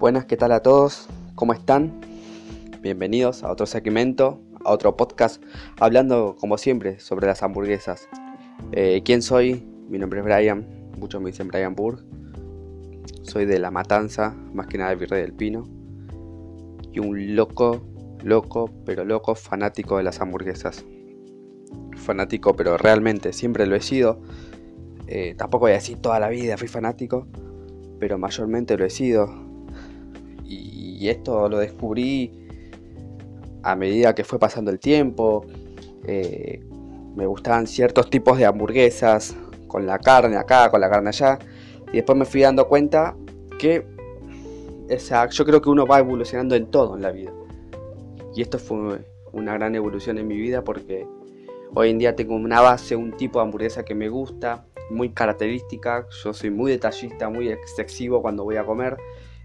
Buenas, ¿qué tal a todos? ¿Cómo están? Bienvenidos a otro segmento, a otro podcast, hablando como siempre sobre las hamburguesas. Eh, ¿Quién soy? Mi nombre es Brian, muchos me dicen Brian Burg. Soy de La Matanza, más que nada de Virrey del Pino. Y un loco, loco, pero loco fanático de las hamburguesas. Fanático, pero realmente siempre lo he sido. Eh, tampoco voy a decir toda la vida fui fanático, pero mayormente lo he sido. Y, esto lo descubrí a medida que fue pasando el tiempo. Eh, me gustaban ciertos tipos de hamburguesas, con la carne acá, con la carne allá. Y después me fui dando cuenta que yo creo que uno va evolucionando en todo en la vida. Y esto fue una gran evolución en mi vida porque hoy en día tengo una base, un tipo de hamburguesa que me gusta, muy característica. Yo soy muy detallista, muy excesivo cuando voy a comer.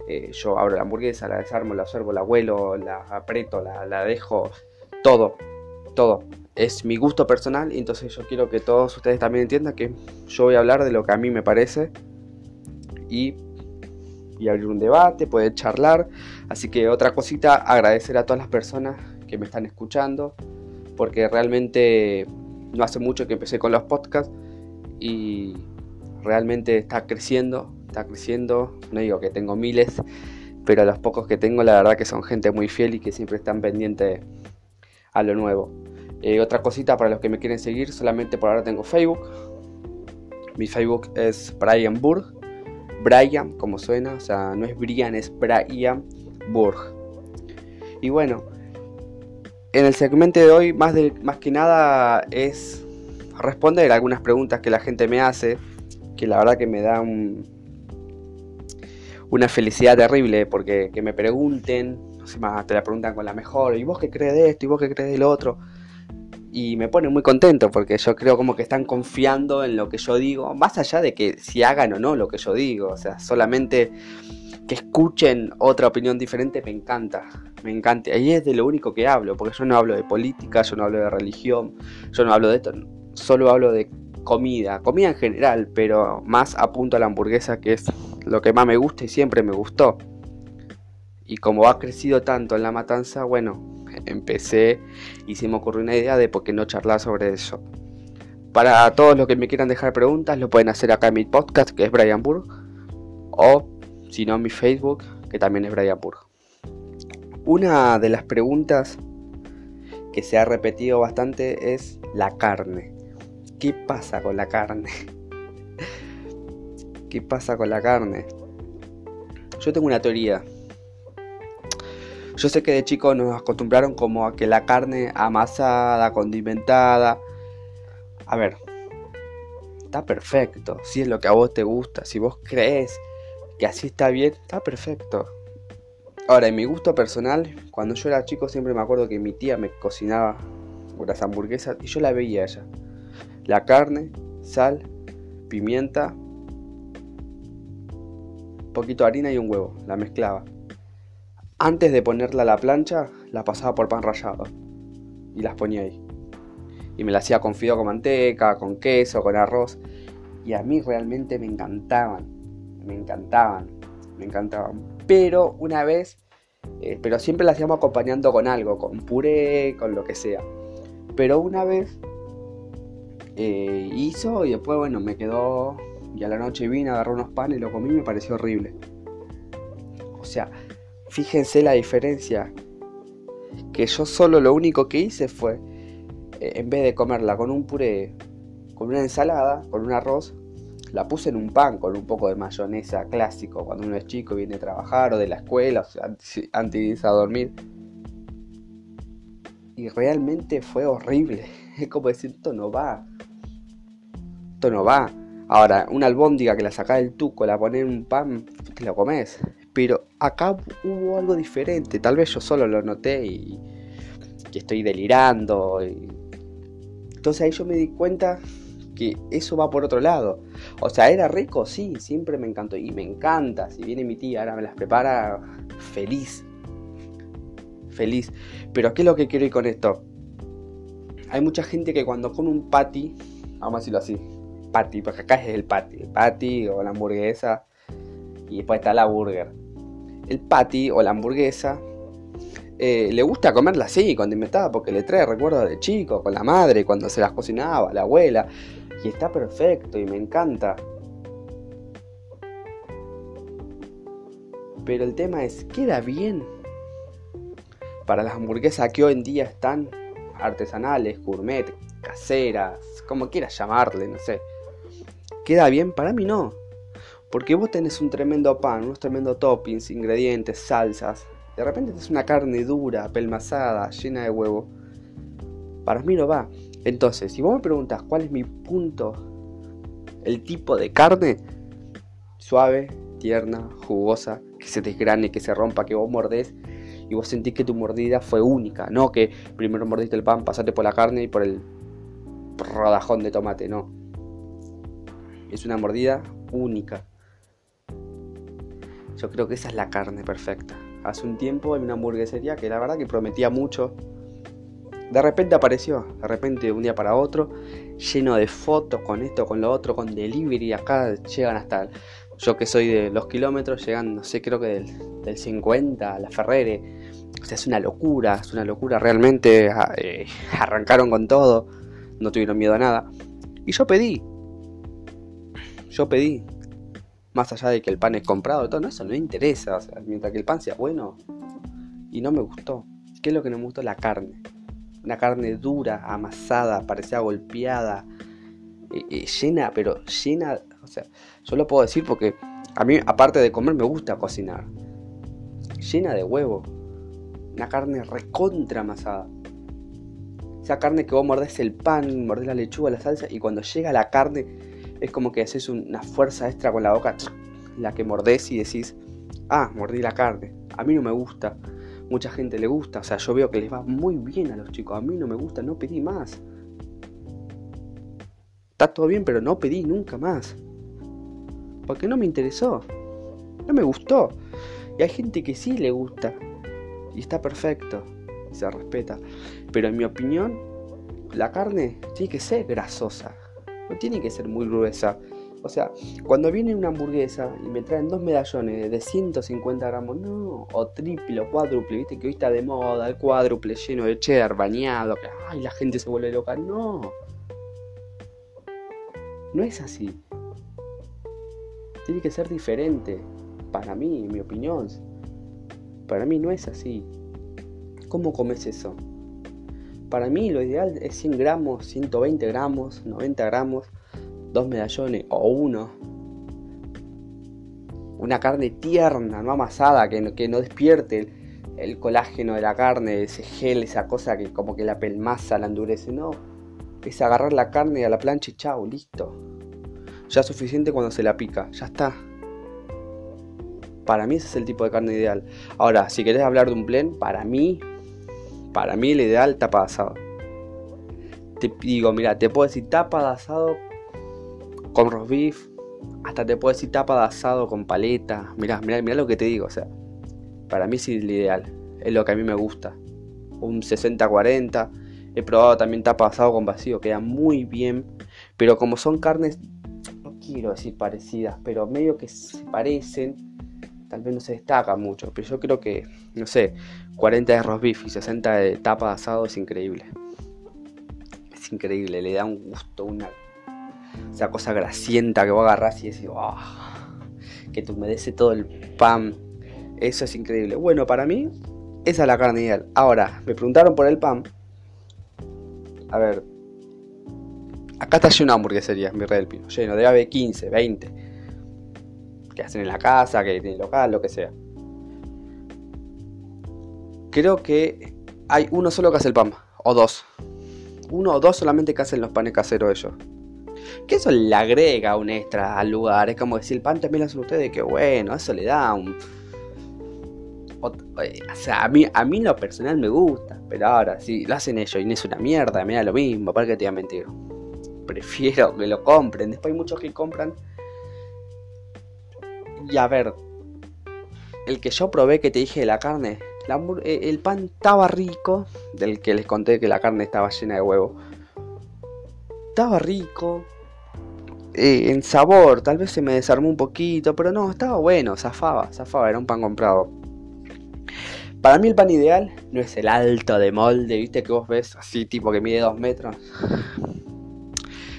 Eh, yo abro la hamburguesa, la desarmo, la observo, la huelo, la aprieto, la, la dejo, todo, todo. Es mi gusto personal y entonces yo quiero que todos ustedes también entiendan que yo voy a hablar de lo que a mí me parece y, y abrir un debate, poder charlar. Así que otra cosita, agradecer a todas las personas que me están escuchando, porque realmente no hace mucho que empecé con los podcasts y realmente está creciendo, está creciendo. No digo que tengo miles, pero los pocos que tengo, la verdad que son gente muy fiel y que siempre están pendientes a lo nuevo. Eh, otra cosita para los que me quieren seguir, solamente por ahora tengo Facebook. Mi Facebook es Brian Burg. Brian, como suena, o sea, no es Brian, es Brian Burg. Y bueno, en el segmento de hoy, más, de, más que nada es responder algunas preguntas que la gente me hace, que la verdad que me da una felicidad terrible, porque que me pregunten, no sé más, te la preguntan con la mejor, ¿y vos qué crees de esto? ¿Y vos qué crees del otro? Y me pone muy contento porque yo creo como que están confiando en lo que yo digo, más allá de que si hagan o no lo que yo digo, o sea, solamente que escuchen otra opinión diferente me encanta, me encanta. Ahí es de lo único que hablo, porque yo no hablo de política, yo no hablo de religión, yo no hablo de esto, solo hablo de comida, comida en general, pero más apunto a la hamburguesa que es lo que más me gusta y siempre me gustó. Y como ha crecido tanto en la matanza, bueno, empecé y se me ocurrió una idea de por qué no charlar sobre eso. Para todos los que me quieran dejar preguntas, lo pueden hacer acá en mi podcast, que es Brian Burg, o si no en mi Facebook, que también es Brian Burg. Una de las preguntas que se ha repetido bastante es la carne. ¿Qué pasa con la carne? ¿Qué pasa con la carne? Yo tengo una teoría. Yo sé que de chicos nos acostumbraron como a que la carne amasada, condimentada. A ver, está perfecto. Si es lo que a vos te gusta, si vos crees que así está bien, está perfecto. Ahora, en mi gusto personal, cuando yo era chico siempre me acuerdo que mi tía me cocinaba unas hamburguesas y yo la veía ella la carne, sal, pimienta, poquito de harina y un huevo. La mezclaba. Antes de ponerla a la plancha, la pasaba por pan rallado y las ponía ahí. Y me la hacía con fideo con manteca, con queso, con arroz. Y a mí realmente me encantaban. Me encantaban. Me encantaban. Pero una vez, eh, pero siempre la hacíamos acompañando con algo, con puré, con lo que sea. Pero una vez eh, hizo y después, bueno, me quedó. Y a la noche vine, agarré unos panes, lo comí y me pareció horrible. O sea, fíjense la diferencia. Que yo solo lo único que hice fue, eh, en vez de comerla con un puré, con una ensalada, con un arroz, la puse en un pan con un poco de mayonesa clásico cuando uno es chico viene a trabajar o de la escuela, o antes de irse a dormir. Y realmente fue horrible. Es como decir, esto no va no va. Ahora, una albóndiga que la sacás del tuco, la pones en un pan, te la comes. Pero acá hubo algo diferente. Tal vez yo solo lo noté y, que estoy delirando. Entonces ahí yo me di cuenta que eso va por otro lado. O sea, era rico, sí, siempre me encantó. Y me encanta. Si viene mi tía, ahora me las prepara feliz. Feliz. Pero ¿qué es lo que quiero ir con esto? Hay mucha gente que cuando come un patty, vamos a decirlo así, patty, porque acá es el patty, el patty o la hamburguesa y después está la burger. el patty o la hamburguesa eh, le gusta comerla así, condimentada, porque le trae recuerdos de chico, con la madre, cuando se las cocinaba, la abuela. Y está perfecto y me encanta. Pero el tema es, ¿queda bien? Para las hamburguesas que hoy en día están artesanales, gourmet, caseras, como quieras llamarle, no sé. ¿Queda bien? Para mí no. Porque vos tenés un tremendo pan, unos tremendos toppings, ingredientes, salsas, de repente es una carne dura, pelmazada, llena de huevo. Para mí no va. Entonces, si vos me preguntas cuál es mi punto, el tipo de carne, suave, tierna, jugosa, que se desgrane, que se rompa, que vos mordés y vos sentís que tu mordida fue única, no que primero mordiste el pan, pasaste por la carne y por el rodajón de tomate, no. Es una mordida única. Yo creo que esa es la carne perfecta hace un tiempo en una hamburguesería que la verdad que prometía mucho. De repente apareció, de repente de un día para otro, lleno de fotos con esto, con lo otro, con delivery. Acá llegan hasta, yo que soy de los kilómetros, llegan, no sé, creo que del, 50 a la Ferrere. O sea, es una locura, es una locura realmente. Ah, eh, arrancaron con todo, no tuvieron miedo a nada. Y yo pedí, yo pedí, más allá de que el pan es comprado, todo, no, eso no me interesa. Mientras que el pan sea bueno. Y no me gustó. ¿Qué es lo que no me gustó? La carne. Una carne dura, amasada, parecía golpeada, eh, eh, llena, pero llena. O sea, yo lo puedo decir porque a mí, aparte de comer, me gusta cocinar. Llena de huevo. Una carne recontra amasada. Esa carne que vos mordés el pan, mordés la lechuga, la salsa, y cuando llega la carne es como que haces una fuerza extra con la boca, la que mordés y decís, ah, mordí la carne. A mí no me gusta, mucha gente le gusta, o sea, yo veo que les va muy bien a los chicos, a mí no me gusta, no pedí más. Está todo bien, pero no pedí nunca más. Porque no me interesó, no me gustó. Y hay gente que sí le gusta, y está perfecto, y se respeta. Pero en mi opinión, la carne tiene que ser grasosa. No tiene que ser muy gruesa. O sea, cuando viene una hamburguesa y me traen dos medallones de 150 gramos, no, o triple o cuádruple, viste que hoy está de moda, el cuádruple lleno de cheddar, bañado, que ay, la gente se vuelve loca. No, no es así. Tiene que ser diferente. Para mí, en mi opinión. Para mí no es así. ¿Cómo comes eso? Para mí lo ideal es 100 gramos, 120 gramos, 90 gramos, dos medallones o uno. Una carne tierna, no amasada, que no, que no despierte el, colágeno de la carne, ese gel, esa cosa que como que la pelmaza, la endurece. No, es agarrar la carne a la plancha y chao, listo. Ya es suficiente cuando se la pica, ya está. Para mí ese es el tipo de carne ideal. Ahora, si querés hablar de un blend, para mí para mí el ideal tapa de asado. Te digo, mira, te puedo decir tapa de asado con roast beef. Hasta te puedo decir tapa de asado con paleta. Mira, mira, mira lo que te digo. O sea, para mí es el ideal. Es lo que a mí me gusta. Un 60-40. He probado también tapa de asado con vacío. Queda muy bien. Pero como son carnes, no quiero decir parecidas, pero medio que se parecen tal vez no se destaca mucho, pero yo creo que, no sé, 40 de roast beef y 60 de tapa de asado es increíble. Es increíble, le da un gusto, una esa cosa grasienta que vos agarrás y decís, oh, que te humedece todo el pan. Eso es increíble. Bueno, para mí, esa es la carne ideal. Ahora, me preguntaron por el pan. A ver, acá está lleno de hamburgueserías, mi red del pino. Lleno, de haber 15, 20 que hacen en la casa, que tienen local, lo que sea. Creo que hay uno solo que hace el pan, o dos. Uno o dos solamente que hacen los panes caseros ellos. Que eso le agrega un extra al lugar. Es como decir, el pan también lo hacen ustedes, que bueno, eso le da un... O, sea, a mí, a mí lo personal me gusta, pero ahora, si lo hacen ellos y no es una mierda, me da lo mismo, ¿para qué te voy a mentir? Prefiero que lo compren. Después hay muchos que compran y a ver, el que yo probé que te dije la carne, eh, el pan estaba rico, del que les conté que la carne estaba llena de huevo. Estaba rico, eh, en sabor, tal vez se me desarmó un poquito, pero no, estaba bueno, zafaba, zafaba, era un pan comprado. Para mí el pan ideal no es el alto de molde, viste que vos ves así tipo que mide 2 metros.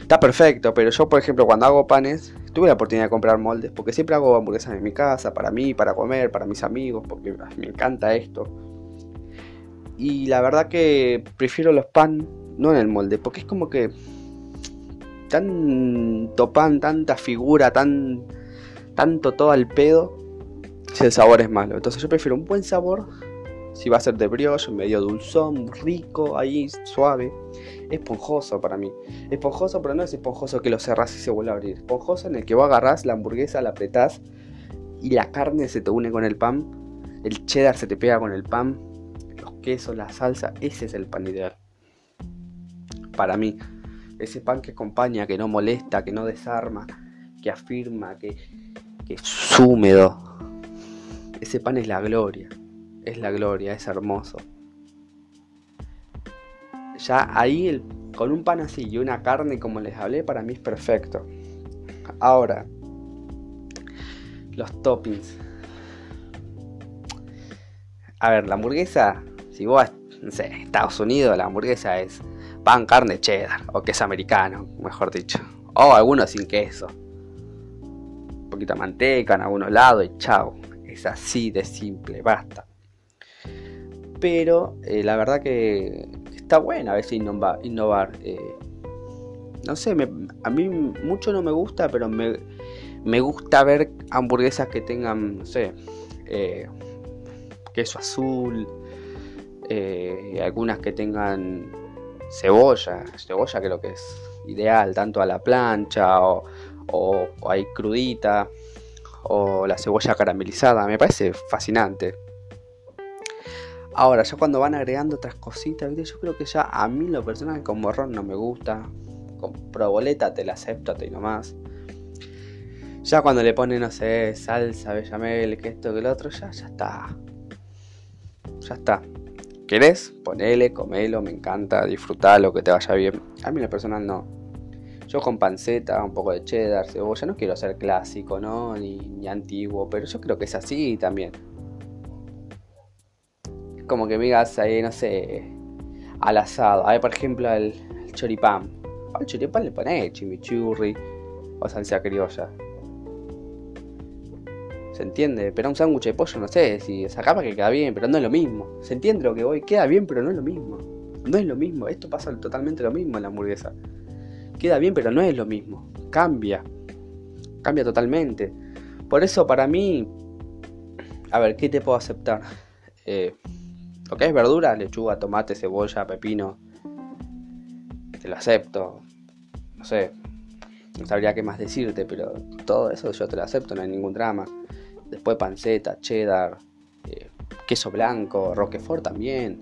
Está perfecto, pero yo por ejemplo cuando hago panes, tuve la oportunidad de comprar moldes, porque siempre hago hamburguesas en mi casa, para mí, para comer, para mis amigos, porque me encanta esto. Y la verdad que prefiero los pan no en el molde, porque es como que tanto pan, tanta figura, tan tanto todo al pedo, si el sabor es malo. Entonces yo prefiero un buen sabor si va a ser de brioche, medio dulzón, rico, ahí, suave. Esponjoso para mí. Esponjoso, pero no es esponjoso que lo cerrás y se vuelve a abrir. Esponjoso en el que vos agarrás la hamburguesa, la apretás y la carne se te une con el pan. El cheddar se te pega con el pan. Los quesos, la salsa. Ese es el pan ideal. Para mí. Ese pan que acompaña, que no molesta, que no desarma, que afirma, que, que es húmedo. Ese pan es la gloria es la gloria, es hermoso. Ya ahí el, con un pan así y una carne como les hablé, para mí es perfecto. Ahora, los toppings. A ver, la hamburguesa, si vos, no sé, Estados Unidos, la hamburguesa es pan, carne, cheddar, o queso americano, mejor dicho. O algunos sin queso. Un poquito de manteca en algunos lados y chao. Es así de simple, basta pero eh, la verdad que está buena a veces innovar. eh. no sé, a mí mucho no me gusta, pero me, me, gusta ver hamburguesas que tengan, no sé, eh, queso azul, algunas que tengan cebolla, cebolla creo que es ideal, tanto a la plancha o, o hay crudita, o la cebolla caramelizada, me parece fascinante. Ahora, ya cuando van agregando otras cositas, yo creo que ya a mí lo personal con morrón no me gusta. Con proboleta te la acepto y nomás. Ya cuando le ponen, no sé, salsa, bechamel, que esto, que lo otro, ya, ya está. Ya está. ¿Querés? Ponele, comelo, me encanta, disfrutalo, que te vaya bien. A mí lo personal no. Yo con panceta, un poco de cheddar, cebolla, no quiero ser clásico, ¿no? Ni, ni antiguo, pero yo creo que es así también como que me digas ahí, no sé, al asado. A ver, por ejemplo, el, choripán. Al choripán le pones chimichurri o salsa criolla. ¿Se entiende? Pero un sándwich de pollo, no sé, si se acaba que queda bien, pero no es lo mismo. ¿Se entiende lo que voy? Queda bien, pero no es lo mismo. No es lo mismo. Esto pasa totalmente lo mismo en la hamburguesa. Queda bien, pero no es lo mismo. Cambia. Cambia totalmente. Por eso, para mí. A ver, ¿qué te puedo aceptar? Eh, lo que es verdura, lechuga, tomate, cebolla, pepino, te lo acepto. No sé, no sabría qué más decirte, pero todo eso yo te lo acepto, no hay ningún drama. Después panceta, cheddar, eh, queso blanco, roquefort también,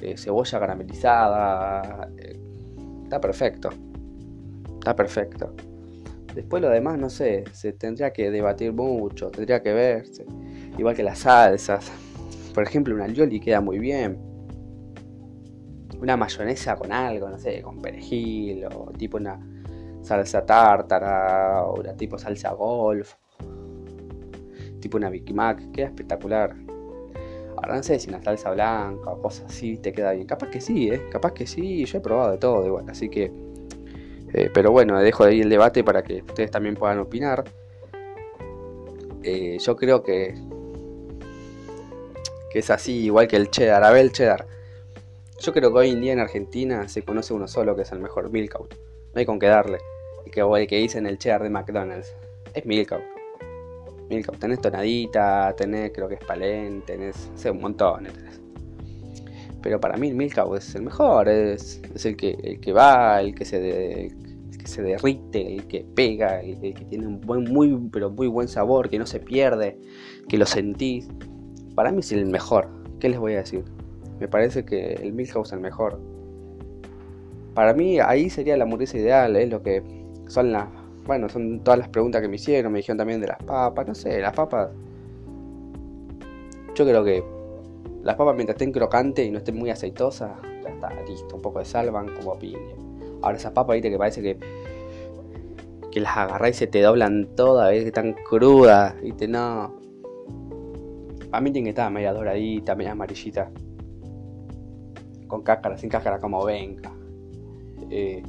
eh, cebolla caramelizada. Eh, está perfecto. Está perfecto. Después lo demás, no sé, se tendría que debatir mucho, tendría que verse. Igual que las salsas. Por ejemplo, una alioli queda muy bien. Una mayonesa con algo, no sé, con perejil o tipo una salsa tártara o una tipo salsa golf. Tipo una Big Mac, queda espectacular. Ahora no sé si una salsa blanca o cosas así te queda bien. Capaz que sí, ¿eh? Capaz que sí. Yo he probado de todo igual, así que... Eh, pero bueno, dejo de ahí el debate para que ustedes también puedan opinar. Eh, yo creo que es así, igual que el cheddar. A ver, el cheddar. Yo creo que hoy en día en Argentina se conoce uno solo que es el mejor, Milkout. No hay con qué darle. El que, el que dicen el cheddar de McDonald's es Milkout. Milkout. Tenés tonadita, tenés creo que es palén, tenés, sé, un montón. Pero para mí el Milkout es el mejor, es, es el, que, el que va, el que se, que se derrite, el que pega, el, que tiene un buen, muy, pero muy buen sabor, que no se pierde, que lo sentís. Para mí es el mejor. ¿Qué les voy a decir? Me parece que el Milhouse es el mejor. Para mí ahí sería la hamburguesa ideal, es lo que son las... Bueno, son todas las preguntas que me hicieron, me dijeron también de las papas, no sé, las papas... Yo creo que las papas mientras estén crocantes y no estén muy aceitosas, ya está, listo, un poco de sal van como piña. Ahora esas papas, viste que parece que que las agarrás y se te doblan todas, ves que están crudas, te no. A mí tiene que estar media doradita, media amarillita. Con cáscara, sin cáscara, como venga. Eh,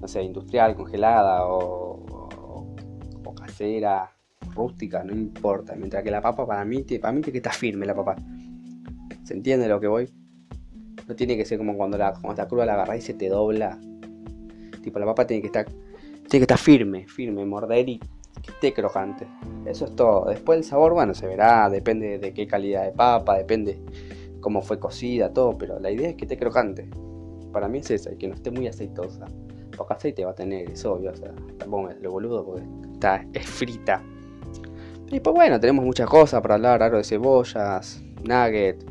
no sé, industrial, congelada o, o, casera, rústica, no importa. Mientras que la papa para mí, para mí tiene que estar firme la papa. ¿Se entiende lo que voy? No tiene que ser como cuando, la, cuando está cruda la agarrás y se te dobla. Tipo, la papa tiene que estar tiene que estar firme, firme, morder y que esté crocante. Eso es todo. Después el sabor, bueno, se verá, depende de qué calidad de papa, depende cómo fue cocida, todo, pero la idea es que esté crocante. Para mí es esa, que no esté muy aceitosa. Poco aceite va a tener, es obvio, o sea, tampoco lo boludo porque está, es frita. Y pues bueno, tenemos muchas cosas para hablar, aro de cebollas, nugget,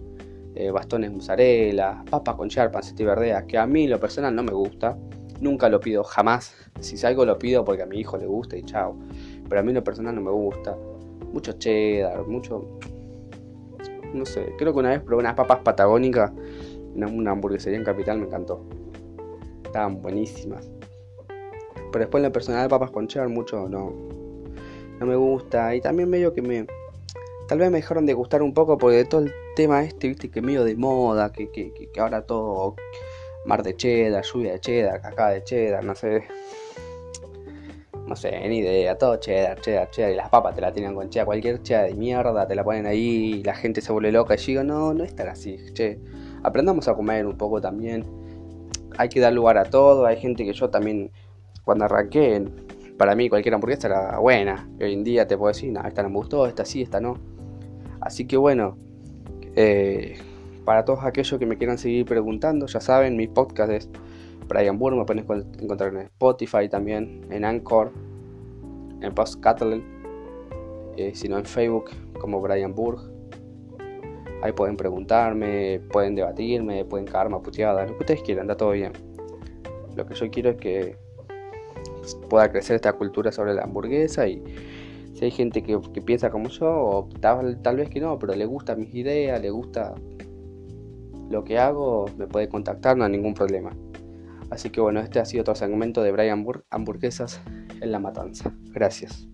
eh, bastones mozzarella, papas con charpa, y verdea, que a mí lo personal no me gusta. Nunca lo pido, jamás. Si salgo lo pido porque a mi hijo le gusta y chao. Pero a mí lo personal no me gusta. Mucho cheddar, mucho... No sé, creo que una vez probé unas papas patagónicas en una hamburguesería en Capital, me encantó. Estaban buenísimas. Pero después en lo personal papas con cheddar mucho no, no me gusta. Y también medio que me... Tal vez me dejaron de gustar un poco porque de todo el tema este, viste, que medio de moda, que, que, que ahora todo mar de cheddar, lluvia de cheddar, caca de cheddar, no sé. No sé, ni idea, todo cheddar, cheddar, cheddar. Y las papas te la tienen con cheddar, cualquier cheddar de mierda, te la ponen ahí y la gente se vuelve loca. Y yo digo, no, no es tan así, che. Aprendamos a comer un poco también. Hay que dar lugar a todo. Hay gente que yo también, cuando arranqué, para mí cualquier hamburguesa era buena. hoy en día te puedo decir, no, esta no me gustó, esta sí, esta no. Así que bueno, eh, para todos aquellos que me quieran seguir preguntando, ya saben, mi podcast es Brian Burr, me pueden encontrar en Spotify también, en Anchor, en Post Catalan, eh, sino en Facebook como Brian Burg. Ahí pueden preguntarme, pueden debatirme, pueden cagarme a puteada, lo que ustedes quieran, está todo bien. Lo que yo quiero es que pueda crecer esta cultura sobre la hamburguesa y si hay gente que, piensa como yo, o tal, tal, vez que no, pero le gusta mis ideas, le gusta lo que hago, me puede contactar, no hay ningún problema. Así que bueno, este ha sido otro segmento de Brian Burr, hamburguesas en la matanza. Gracias.